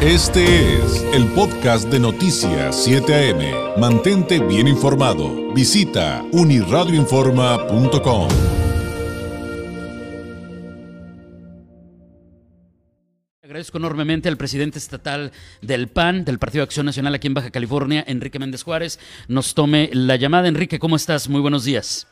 Este es el podcast de Noticias 7 AM. Mantente bien informado. Visita uniradioinforma.com. Agradezco enormemente al presidente estatal del PAN, del Partido de Acción Nacional aquí en Baja California, Enrique Méndez Juárez, nos tome la llamada. Enrique, ¿cómo estás? Muy buenos días.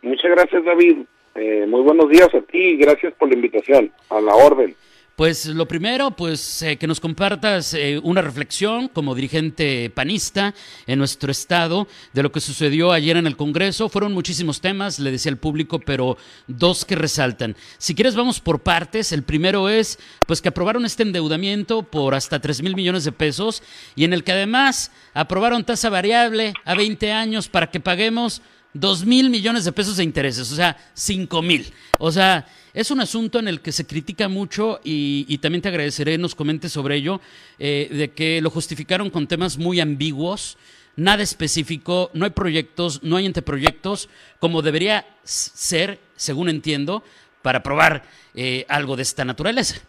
Muchas gracias, David. Eh, muy buenos días a ti y gracias por la invitación. A la orden. Pues lo primero, pues eh, que nos compartas eh, una reflexión como dirigente panista en nuestro estado de lo que sucedió ayer en el Congreso. Fueron muchísimos temas, le decía al público, pero dos que resaltan. Si quieres, vamos por partes. El primero es, pues que aprobaron este endeudamiento por hasta 3 mil millones de pesos y en el que además aprobaron tasa variable a 20 años para que paguemos 2 mil millones de pesos de intereses, o sea, 5 mil. O sea, es un asunto en el que se critica mucho y, también te agradeceré nos comentes sobre ello, eh, de que lo justificaron con temas muy ambiguos, nada específico, no hay proyectos, no hay anteproyectos, como debería ser, según entiendo, para aprobar eh, algo de esta naturaleza.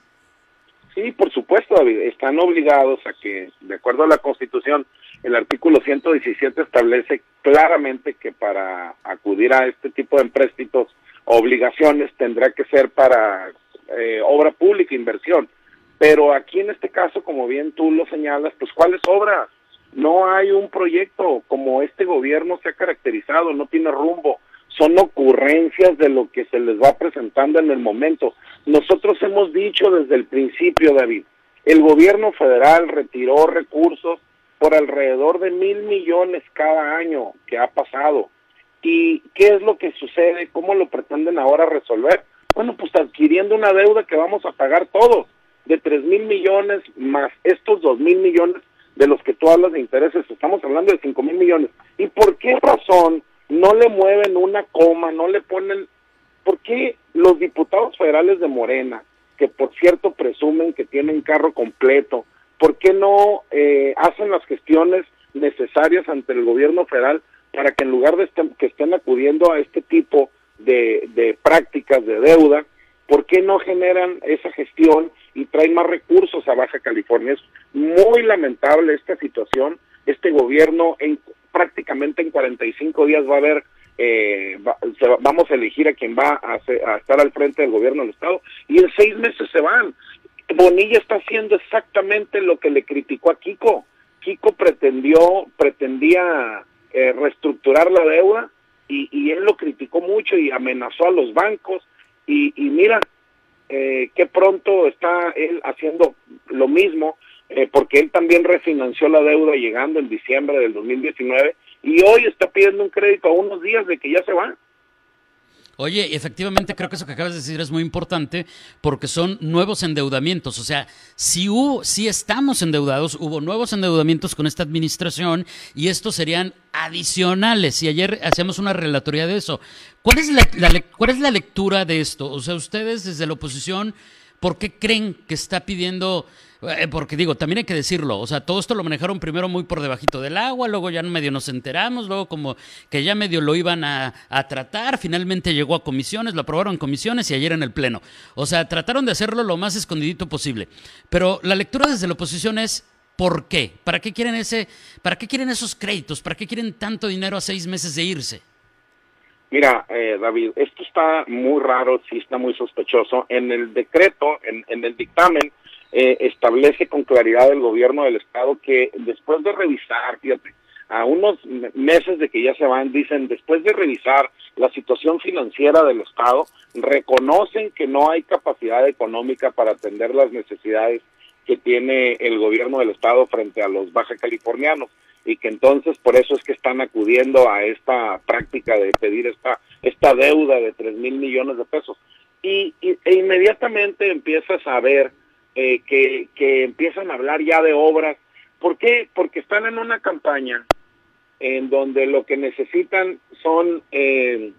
Sí, por supuesto, David, están obligados a que, de acuerdo a la Constitución, el artículo 117 establece claramente que para acudir a este tipo de empréstitos, obligaciones, tendrá que ser para eh, obra pública, inversión. Pero aquí en este caso, como bien tú lo señalas, pues ¿cuál es obra? No hay un proyecto como este gobierno se ha caracterizado, no tiene rumbo, son ocurrencias de lo que se les va presentando en el momento. Nosotros hemos dicho desde el principio, David, el gobierno federal retiró recursos por alrededor de mil millones cada año que ha pasado. ¿Y qué es lo que sucede? ¿Cómo lo pretenden ahora resolver? Bueno, pues adquiriendo una deuda que vamos a pagar todos, de tres mil millones más estos dos mil millones de los que tú hablas de intereses, estamos hablando de cinco mil millones. ¿Y por qué razón no le mueven una coma, no le ponen... ¿Por qué los diputados federales de Morena, que por cierto presumen que tienen carro completo, ¿por qué no eh, hacen las gestiones necesarias ante el gobierno federal para que en lugar de que estén acudiendo a este tipo de, prácticas de deuda, ¿por qué no generan esa gestión y traen más recursos a Baja California? Es muy lamentable esta situación. Este gobierno en prácticamente en 45 días va a haber eh, vamos a elegir a quien va a, a, estar al frente del gobierno del estado y en seis meses se van. Bonilla está haciendo exactamente lo que le criticó a Kiko. Kiko pretendió, pretendía eh, reestructurar la deuda y, él lo criticó mucho y amenazó a los bancos y, mira eh, qué pronto está él haciendo lo mismo eh, porque él también refinanció la deuda llegando en diciembre del 2019 y hoy está pidiendo un crédito a unos días de que ya se va. Oye, efectivamente creo que eso que acabas de decir es muy importante porque son nuevos endeudamientos. O sea, si, hubo, si estamos endeudados, hubo nuevos endeudamientos con esta administración y estos serían adicionales. Y ayer hacíamos una relatoría de eso. ¿Cuál es la, ¿Cuál es la lectura de esto? O sea, ustedes desde la oposición, ¿por qué creen que está pidiendo porque digo, también hay que decirlo, o sea, todo esto lo manejaron primero muy por debajito del agua, luego ya medio nos enteramos, luego como que ya medio lo iban a, tratar, finalmente llegó a comisiones, lo aprobaron en comisiones y ayer en el Pleno. O sea, trataron de hacerlo lo más escondidito posible. Pero la lectura desde la oposición es, ¿por qué? ¿Para qué quieren ese, para qué quieren esos créditos? ¿Para qué quieren tanto dinero a seis meses de irse? Mira, eh, David, esto está muy raro, sí está muy sospechoso. En el decreto, en el dictamen, eh, establece con claridad el gobierno del estado que después de revisar, fíjate, a unos meses de que ya se van, dicen, después de revisar la situación financiera del estado, reconocen que no hay capacidad económica para atender las necesidades que tiene el gobierno del estado frente a los baja californianos y que entonces por eso es que están acudiendo a esta práctica de pedir esta esta deuda de tres mil millones de pesos. Y, e inmediatamente empiezas a ver eh, que, que empiezan a hablar ya de obras. ¿Por qué? Porque están en una campaña en donde lo que necesitan son, eh,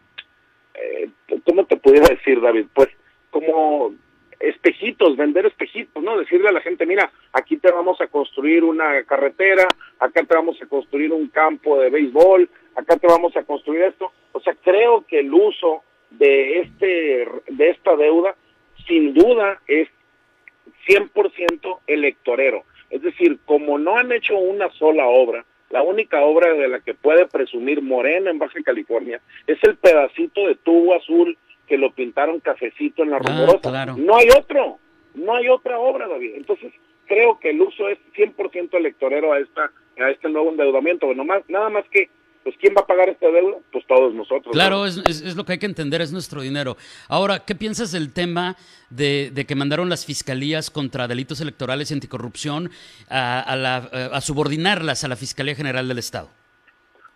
eh, ¿cómo te pudiera decir, David? Pues como espejitos, vender espejitos, ¿no? Decirle a la gente, mira, aquí te vamos a construir una carretera, acá te vamos a construir un campo de béisbol, acá te vamos a construir esto. O sea, creo que el uso de este de esta deuda sin duda es 100% electorero. Es decir, como no han hecho una sola obra, la única obra de la que puede presumir Morena en Baja California es el pedacito de tubo azul que lo pintaron cafecito en la ah, No hay otro, no hay otra obra, David. Entonces, creo que el uso es 100% electorero a esta a este nuevo endeudamiento. Bueno, más, nada más que pues ¿quién va a pagar esta deuda? Pues todos nosotros. Claro, es, es, lo que hay que entender, es nuestro dinero. Ahora, ¿qué piensas del tema de, que mandaron las fiscalías contra delitos electorales y anticorrupción a, a, subordinarlas a la Fiscalía General del Estado?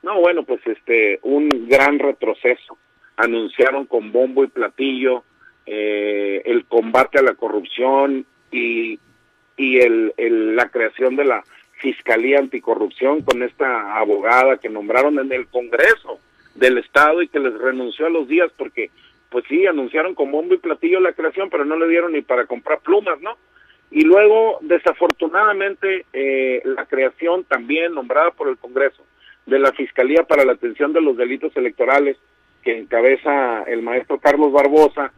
No, bueno, pues este, un gran retroceso. Anunciaron con bombo y platillo eh, el combate a la corrupción y, y el, la creación de la Fiscalía Anticorrupción con esta abogada que nombraron en el Congreso del Estado y que les renunció a los días porque, pues sí, anunciaron con bombo y platillo la creación, pero no le dieron ni para comprar plumas, ¿no? Y luego, desafortunadamente, eh, la creación también nombrada por el Congreso de la Fiscalía para la Atención de los Delitos Electorales, que encabeza el maestro Carlos Barbosa,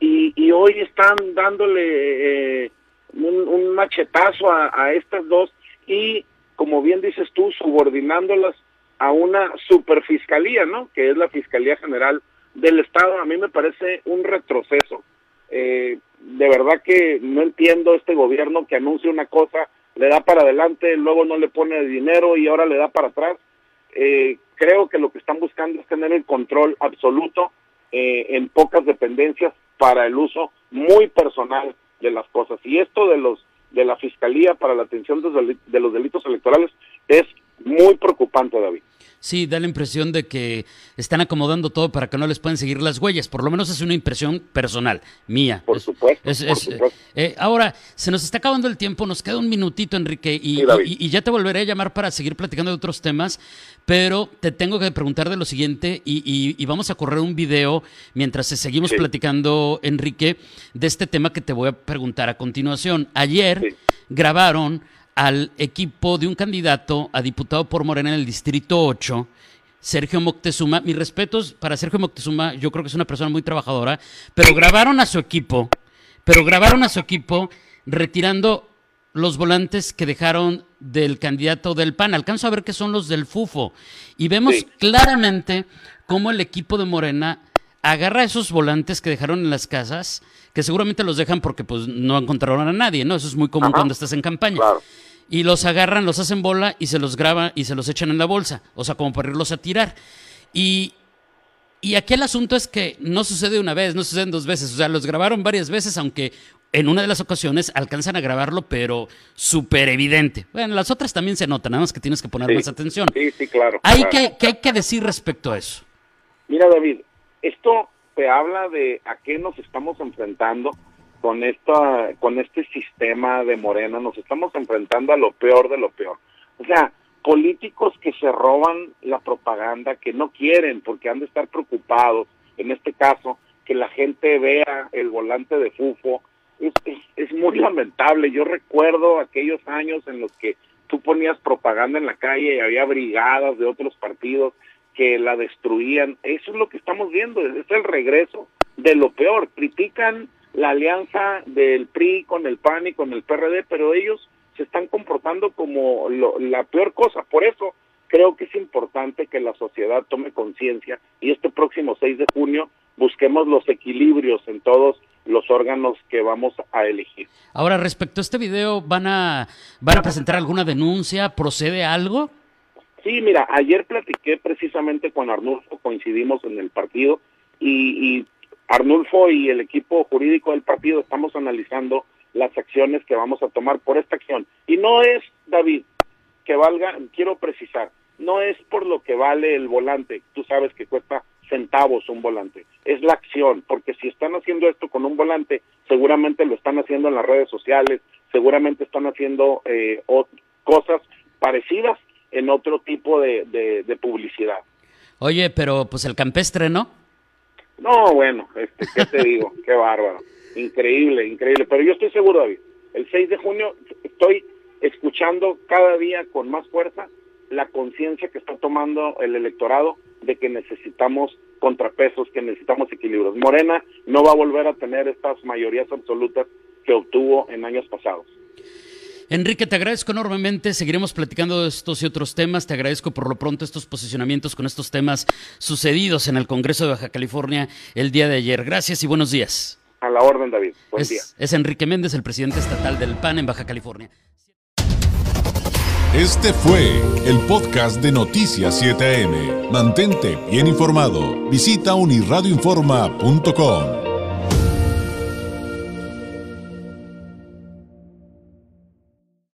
y, y hoy están dándole eh, un, machetazo a, a estas dos y, como bien dices tú, subordinándolas a una superfiscalía, ¿no? Que es la Fiscalía General del Estado. A mí me parece un retroceso. Eh, de verdad que no entiendo este gobierno que anuncia una cosa, le da para adelante, luego no le pone dinero y ahora le da para atrás. Eh, creo que lo que están buscando es tener el control absoluto eh, en pocas dependencias para el uso muy personal de las cosas. Y esto de los de la Fiscalía para la Atención de los Delitos Electorales es muy preocupante, David. Sí, da la impresión de que están acomodando todo para que no les puedan seguir las huellas. Por lo menos es una impresión personal, mía. Por supuesto. Eh, ahora, se nos está acabando el tiempo, nos queda un minutito, Enrique, y, y, ya te volveré a llamar para seguir platicando de otros temas, pero te tengo que preguntar de lo siguiente y, vamos a correr un video mientras seguimos platicando, Enrique, de este tema que te voy a preguntar a continuación. Ayer grabaron al equipo de un candidato a diputado por Morena en el Distrito 8, Sergio Moctezuma. Mis respetos para Sergio Moctezuma, yo creo que es una persona muy trabajadora, pero grabaron a su equipo, pero grabaron a su equipo retirando los volantes que dejaron del candidato del PAN. Alcanzo a ver que son los del FUFO. Y vemos claramente cómo el equipo de Morena agarra esos volantes que dejaron en las casas, que seguramente los dejan porque pues no encontraron a nadie, ¿no? Eso es muy común cuando estás en campaña y los agarran, los hacen bola y se los graban y se los echan en la bolsa, o sea, como para irlos a tirar. Y, y aquí el asunto es que no sucede una vez, no suceden dos veces, o sea, los grabaron varias veces, aunque en una de las ocasiones alcanzan a grabarlo, pero súper evidente. Bueno, las otras también se notan, nada más que tienes que poner más atención. Sí, sí, claro. ¿Hay Que, ¿Qué hay que decir respecto a eso? Mira, David, esto te habla de a qué nos estamos enfrentando con esta con este sistema de Morena nos estamos enfrentando a lo peor de lo peor. O sea, políticos que se roban la propaganda, que no quieren porque han de estar preocupados, en este caso, que la gente vea el volante de Fufo, es, es, muy lamentable. Yo recuerdo aquellos años en los que tú ponías propaganda en la calle y había brigadas de otros partidos que la destruían. Eso es lo que estamos viendo, es el regreso de lo peor. Critican la alianza del PRI con el PAN y con el PRD, pero ellos se están comportando como la peor cosa. Por eso creo que es importante que la sociedad tome conciencia y este próximo 6 de junio busquemos los equilibrios en todos los órganos que vamos a elegir. Ahora, respecto a este video, ¿van a, van a presentar alguna denuncia? ¿Procede algo? Sí, mira, ayer platiqué precisamente con Arnulfo, coincidimos en el partido y, y Arnulfo y el equipo jurídico del partido estamos analizando las acciones que vamos a tomar por esta acción. Y no es, David, que valga, quiero precisar, no es por lo que vale el volante, tú sabes que cuesta centavos un volante, es la acción, porque si están haciendo esto con un volante, seguramente lo están haciendo en las redes sociales, seguramente están haciendo eh, cosas parecidas en otro tipo de, de publicidad. Oye, pero pues el campestre, ¿no? No, bueno, este, ¿qué te digo? Qué bárbaro. Increíble, increíble. Pero yo estoy seguro, David, el 6 de junio estoy escuchando cada día con más fuerza la conciencia que está tomando el electorado de que necesitamos contrapesos, que necesitamos equilibrios. Morena no va a volver a tener estas mayorías absolutas que obtuvo en años pasados. Enrique, te agradezco enormemente. Seguiremos platicando de estos y otros temas. Te agradezco por lo pronto estos posicionamientos con estos temas sucedidos en el Congreso de Baja California el día de ayer. Gracias y buenos días. A la orden, David. Buen es, día. es Enrique Méndez, el presidente estatal del PAN en Baja California. Este fue el podcast de Noticias 7am. Mantente bien informado. Visita unirradioinforma.com.